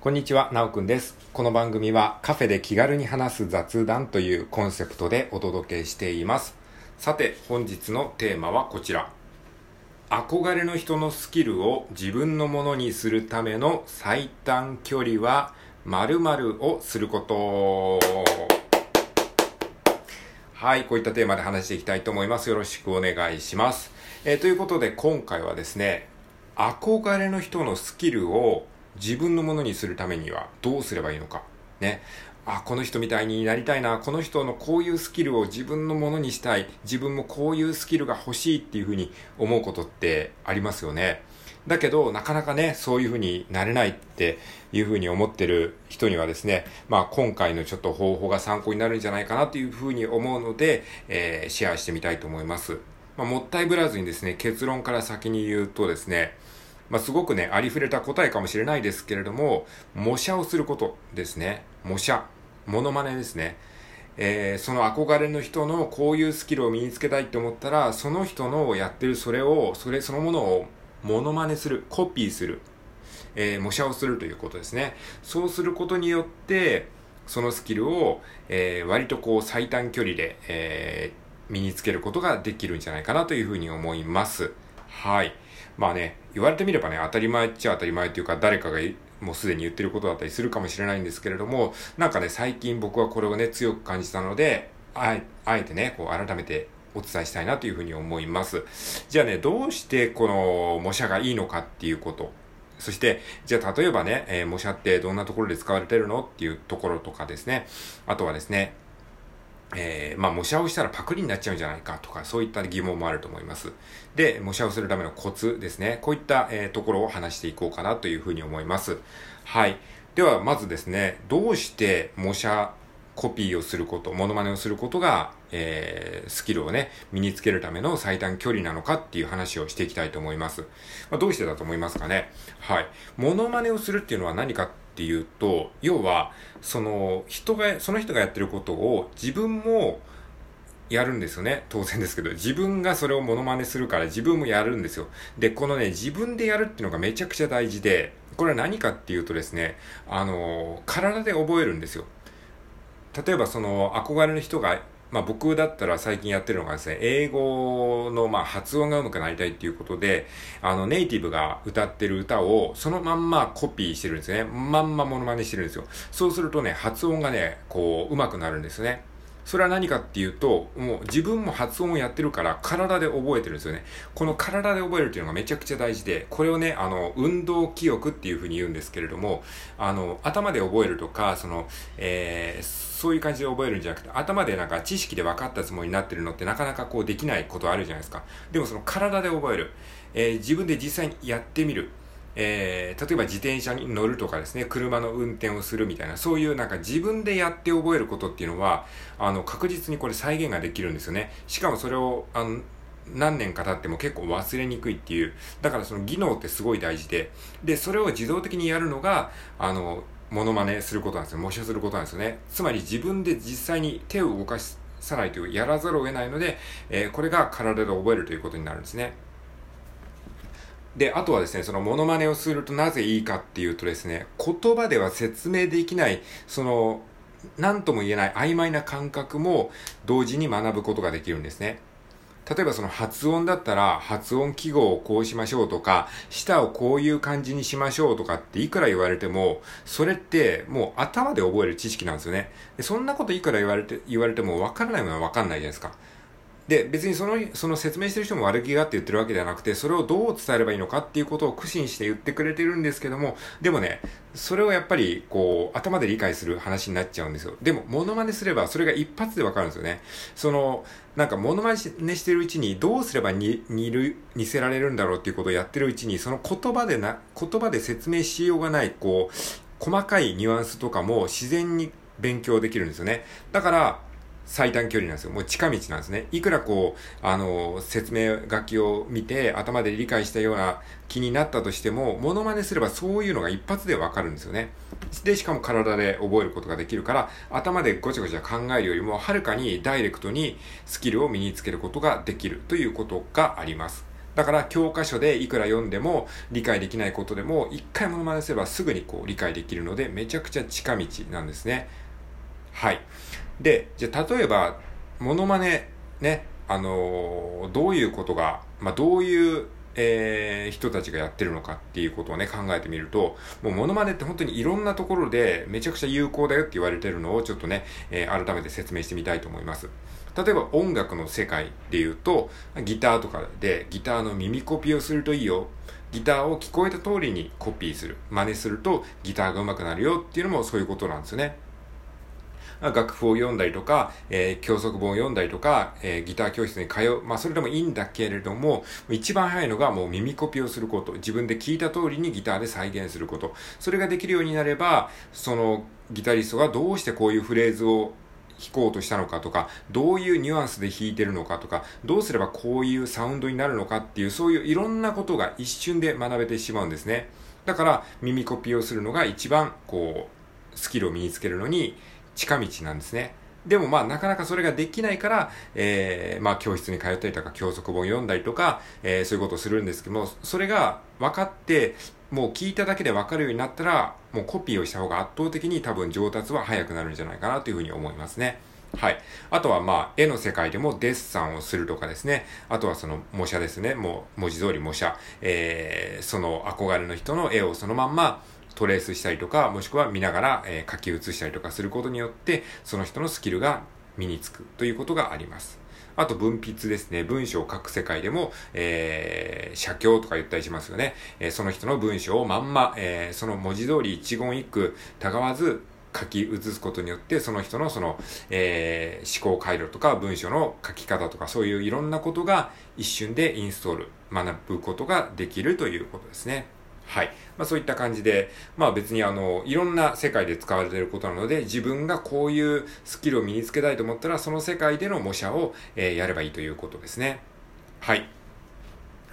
こんにちは、なおくんです。この番組はカフェで気軽に話す雑談というコンセプトでお届けしています。さて、本日のテーマはこちら。憧れの人のスキルを自分のものにするための最短距離は〇〇をすること。はい、こういったテーマで話していきたいと思います。よろしくお願いします。えーということで今回はですね、憧れの人のスキルを自分のものにするためにはどうすればいいのか。ね。あ、この人みたいになりたいな。この人のこういうスキルを自分のものにしたい。自分もこういうスキルが欲しいっていうふうに思うことってありますよね。だけど、なかなかね、そういうふうになれないっていうふうに思ってる人にはですね、まあ今回のちょっと方法が参考になるんじゃないかなというふうに思うので、えーシェアしてみたいと思います。まあもったいぶらずにですね、結論から先に言うとですね、まあ、すごくね、ありふれた答えかもしれないですけれども、模写をすることですね。模写。モノマネですね。えーその憧れの人のこういうスキルを身につけたいと思ったら、その人のやってるそれを、それそのものをモノマネする、コピーする、えー模写をするということですね。そうすることによって、そのスキルを、えー割とこう最短距離で、え身につけることができるんじゃないかなというふうに思います。はい。まあね、言われてみればね、当たり前っちゃ当たり前というか、誰かがもうすでに言ってることだったりするかもしれないんですけれども、なんかね、最近僕はこれをね、強く感じたので、あえあえてね、こう改めてお伝えしたいなというふうに思います。じゃあね、どうしてこの模写がいいのかっていうこと。そして、じゃあ例えばね、えー模写ってどんなところで使われてるのっていうところとかですね。あとはですね、えーまあ、模写をしたらパクリになっちゃうんじゃないかとか、そういった疑問もあると思います。で、模写をするためのコツですね。こういった、えーところを話していこうかなというふうに思います。はい。では、まずですね、どうして模写、コピーをすること、モノマネをすることが、えースキルをね、身につけるための最短距離なのかっていう話をしていきたいと思います。まあ、どうしてだと思いますかね。はい。モノマネをするっていうのは何かってていうと、要は、その人が、その人がやってることを自分もやるんですよね。当然ですけど。自分がそれをモノマネするから自分もやるんですよ。で、このね、自分でやるっていうのがめちゃくちゃ大事で、これは何かっていうとですね、あの、体で覚えるんですよ。例えばその憧れの人が、まあ僕だったら最近やってるのがですね、英語のま発音が上手くなりたいっていうことで、あのネイティブが歌ってる歌をそのまんまコピーしてるんですね。まんまモノマネしてるんですよ。そうするとね、発音がね、こう上手くなるんですね。それは何かっていうと、もう自分も発音をやってるから体で覚えてるんですよね。この体で覚えるっていうのがめちゃくちゃ大事で、これをね、あの、運動記憶っていうふうに言うんですけれども、あの、頭で覚えるとか、その、えーそういう感じで覚えるんじゃなくて、頭でなんか知識で分かったつもりになってるのってなかなかこうできないことあるじゃないですか。でもその体で覚える。えー自分で実際にやってみる。えー例えば自転車に乗るとかですね、車の運転をするみたいな、そういうなんか自分でやって覚えることっていうのは、あの、確実にこれ再現ができるんですよね。しかもそれを、あの、何年か経っても結構忘れにくいっていう。だからその技能ってすごい大事で。で、それを自動的にやるのが、あの、モノマネすることなんですよ。模写することなんですよね。つまり自分で実際に手を動かさないとやらざるを得ないので、えーこれが体で覚えるということになるんですね。で、あとはですね、そのモノマネをするとなぜいいかっていうとですね、言葉では説明できない、その、何とも言えない曖昧な感覚も同時に学ぶことができるんですね。例えばその発音だったら発音記号をこうしましょうとか、舌をこういう感じにしましょうとかっていくら言われても、それってもう頭で覚える知識なんですよね。でそんなこといくら言われて、言われても分からないものは分かんないじゃないですか。で、別にその、その説明してる人も悪気があって言ってるわけではなくて、それをどう伝えればいいのかっていうことを苦心して言ってくれてるんですけども、でもね、それをやっぱり、こう、頭で理解する話になっちゃうんですよ。でも、モノマネすれば、それが一発でわかるんですよね。その、なんか、モノマネしてるうちに、どうすればに似る、似せられるんだろうっていうことをやってるうちに、その言葉でな、言葉で説明しようがない、こう、細かいニュアンスとかも自然に勉強できるんですよね。だから、最短距離なんですよ。もう近道なんですね。いくらこう、あの、説明書きを見て頭で理解したような気になったとしても、モノマネすればそういうのが一発でわかるんですよね。で、しかも体で覚えることができるから、頭でごちゃごちゃ考えるよりも、はるかにダイレクトにスキルを身につけることができるということがあります。だから教科書でいくら読んでも理解できないことでも一回モノマネすればすぐにこう理解できるのでめちゃくちゃ近道なんですね。はい。で、じゃ例えば、モノマネね、あのー、どういうことが、まあ、どういうえー、人たちがやってるのかっていうことをね、考えてみると、もうモノマネって本当にいろんなところでめちゃくちゃ有効だよって言われてるのをちょっとね、えー、改めて説明してみたいと思います。例えば音楽の世界で言うと、ギターとかでギターの耳コピーをするといいよ。ギターを聞こえた通りにコピーする。真似するとギターが上手くなるよっていうのもそういうことなんですよね。楽譜を読んだりとか、えー、教則本を読んだりとか、えー、ギター教室に通う。まあ、それでもいいんだけれども、一番早いのがもう耳コピーをすること。自分で聞いた通りにギターで再現すること。それができるようになれば、そのギタリストがどうしてこういうフレーズを弾こうとしたのかとか、どういうニュアンスで弾いてるのかとか、どうすればこういうサウンドになるのかっていう、そういういろんなことが一瞬で学べてしまうんですね。だから耳コピーをするのが一番こう、スキルを身につけるのに近道なんですね。でもまあなかなかそれができないから、えー、まあ教室に通ったりとか教則本読んだりとか、えー、そういうことをするんですけども、それが分かって、もう聞いただけで分かるようになったら、もうコピーをした方が圧倒的に多分上達は早くなるんじゃないかなというふうに思いますね。はい。あとはまあ、絵の世界でもデッサンをするとかですね。あとはその模写ですね。もう文字通り模写。えー、その憧れの人の絵をそのまんま、トレースしたりとか、もしくは見ながら、えー、書き写したりとかすることによって、その人のスキルが身につくということがあります。あと文筆ですね。文章を書く世界でも、えー、写経とか言ったりしますよね。えー、その人の文章をまんま、えー、その文字通り一言一句たがわず書き写すことによって、その人のその、えー、思考回路とか文章の書き方とか、そういういろんなことが一瞬でインストール、学ぶことができるということですね。はい。まあそういった感じで、まあ別にあの、いろんな世界で使われていることなので、自分がこういうスキルを身につけたいと思ったら、その世界での模写を、えー、やればいいということですね。はい。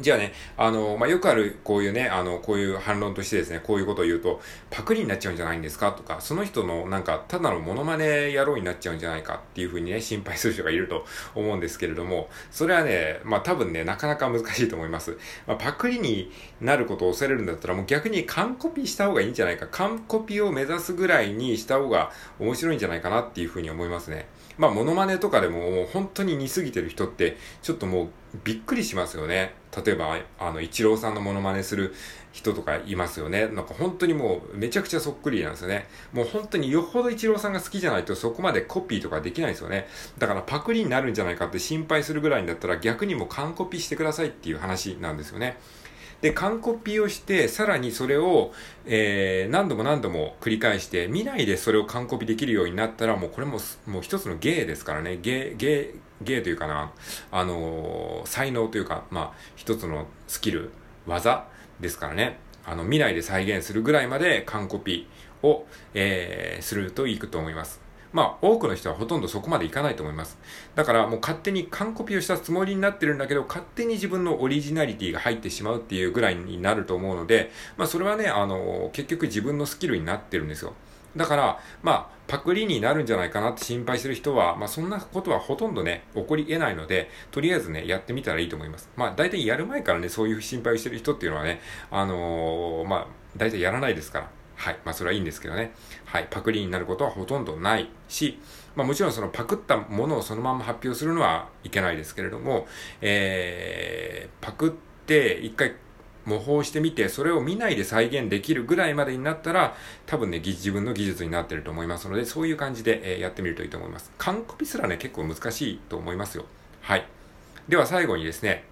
じゃあね、あの、まあ、よくある、こういうね、あの、こういう反論としてですね、こういうことを言うと、パクリになっちゃうんじゃないんですか？とか、その人のなんか、ただのモノマネ野郎になっちゃうんじゃないか？っていうふうにね、心配する人がいると思うんですけれども、それはね、まあ、多分ね、なかなか難しいと思います。まあ、パクリになることを恐れるんだったら、もう逆に完コピした方がいいんじゃないか、完コピを目指すぐらいにした方が面白いんじゃないかなっていうふうに思いますね。まあ、モノマネとかでももう本当に似すぎてる人って、ちょっともうびっくりしますよね。例えば、あの、イチローさんのモノマネする人とかいますよね。なんか本当にもうめちゃくちゃそっくりなんですよね。もう本当によほどイチローさんが好きじゃないとそこまでコピーとかできないですよね。だからパクリになるんじゃないかって心配するぐらいだったら逆にも完コピーしてくださいっていう話なんですよね。で、完コピーをして、さらにそれを、えー、何度も何度も繰り返して、未来でそれを完コピできるようになったら、もうこれも、もう一つの芸ですからね。芸、芸、芸というかな、あのー、才能というか、まあ、一つのスキル、技ですからね。あの、未来で再現するぐらいまで完コピを、えー、するといいと思います。まあ、多くの人はほとんどそこまでいかないと思います。だからもう勝手に完コピをしたつもりになってるんだけど、勝手に自分のオリジナリティが入ってしまうっていうぐらいになると思うので、まあそれはね、あの、結局自分のスキルになってるんですよ。だから、まあ、パクリになるんじゃないかなって心配する人は、まあ、そんなことはほとんどね、起こり得ないので、とりあえずね、やってみたらいいと思います。まあ、大体やる前からね、そういう心配をしてる人っていうのはね、あのー、まあ、大体やらないですから。はい。まあ、それはいいんですけどね。はい。パクリになることはほとんどないし、まあ、もちろんそのパクったものをそのまま発表するのはいけないですけれども、えー、パクって一回模倣してみて、それを見ないで再現できるぐらいまでになったら、多分ね、自分の技術になってると思いますので、そういう感じで、え、やってみるといいと思います。完コピすらね、結構難しいと思いますよ。はい。では最後にですね、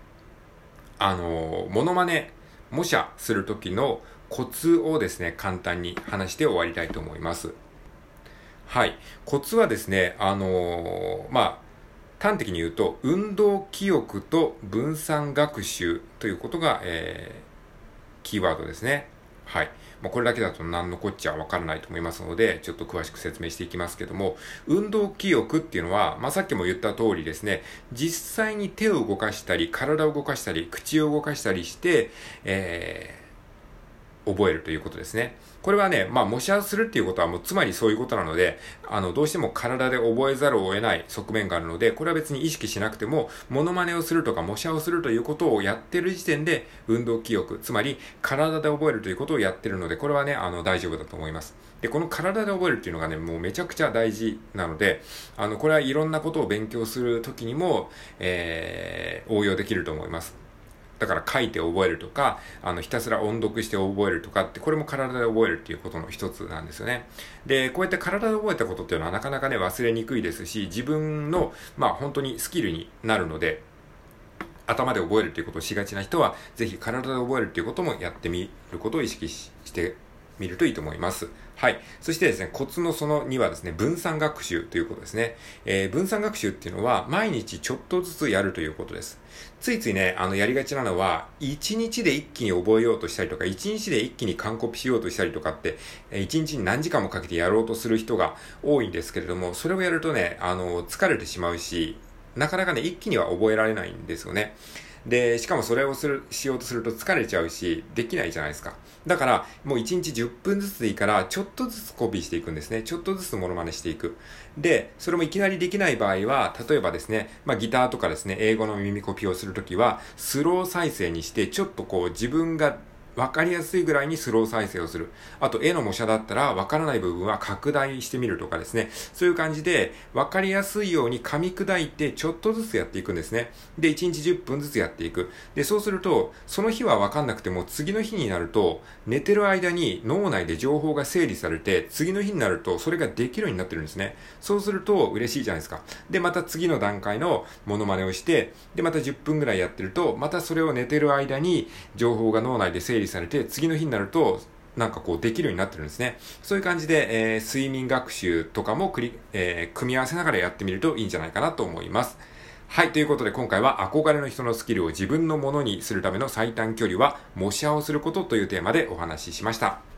あのー、モノマネ、模写するときのコツをですね、簡単に話して終わりたいと思います。はい。コツはですね、あのー、まあ、端的に言うと、運動記憶と分散学習ということが、えー、キーワードですね。はい。まあ、これだけだと何のこっちゃわからないと思いますので、ちょっと詳しく説明していきますけども、運動記憶っていうのは、まあ、さっきも言った通りですね、実際に手を動かしたり、体を動かしたり、口を動かしたりして、えー覚えるということですね。これはね、まあ、模写するっていうことはもうつまりそういうことなので、あの、どうしても体で覚えざるを得ない側面があるので、これは別に意識しなくても、モノマネをするとか模写をするということをやってる時点で、運動記憶、つまり体で覚えるということをやってるので、これはね、あの、大丈夫だと思います。で、この体で覚えるっていうのがね、もうめちゃくちゃ大事なので、あの、これはいろんなことを勉強するときにも、えー、応用できると思います。だから書いて覚えるとか、あの、ひたすら音読して覚えるとかって、これも体で覚えるっていうことの一つなんですよね。で、こうやって体で覚えたことっていうのはなかなかね、忘れにくいですし、自分の、まあ本当にスキルになるので、頭で覚えるっていうことをしがちな人は、ぜひ体で覚えるっていうこともやってみることを意識してみるといいと思います。はい。そしてですね、コツのその2はですね、分散学習ということですね。えー、分散学習っていうのは、毎日ちょっとずつやるということです。ついついね、あの、やりがちなのは、1日で一気に覚えようとしたりとか、1日で一気に完コピしようとしたりとかって、1日に何時間もかけてやろうとする人が多いんですけれども、それをやるとね、あの、疲れてしまうし、なかなかね、一気には覚えられないんですよね。で、しかもそれをする、しようとすると疲れちゃうし、できないじゃないですか。だから、もう1日10分ずつでいいから、ちょっとずつコピーしていくんですね。ちょっとずつモノマネしていく。で、それもいきなりできない場合は、例えばですね、まあギターとかですね、英語の耳コピーをするときは、スロー再生にして、ちょっとこう自分がわかりやすいぐらいにスロー再生をする。あと、絵の模写だったら、わからない部分は拡大してみるとかですね。そういう感じで、わかりやすいように噛み砕いて、ちょっとずつやっていくんですね。で、1日10分ずつやっていく。で、そうすると、その日はわかんなくても、次の日になると、寝てる間に脳内で情報が整理されて、次の日になると、それができるようになってるんですね。そうすると、嬉しいじゃないですか。で、また次の段階のモノマネをして、で、また10分ぐらいやってると、またそれを寝てる間に、情報が脳内で整理されて、次の日になると、なんかこうできるようになってるんですね。そういう感じで、えー、睡眠学習とかもり、えー、組み合わせながらやってみるといいんじゃないかなと思います。はい。ということで今回は憧れの人のスキルを自分のものにするための最短距離は模写をすることというテーマでお話ししました。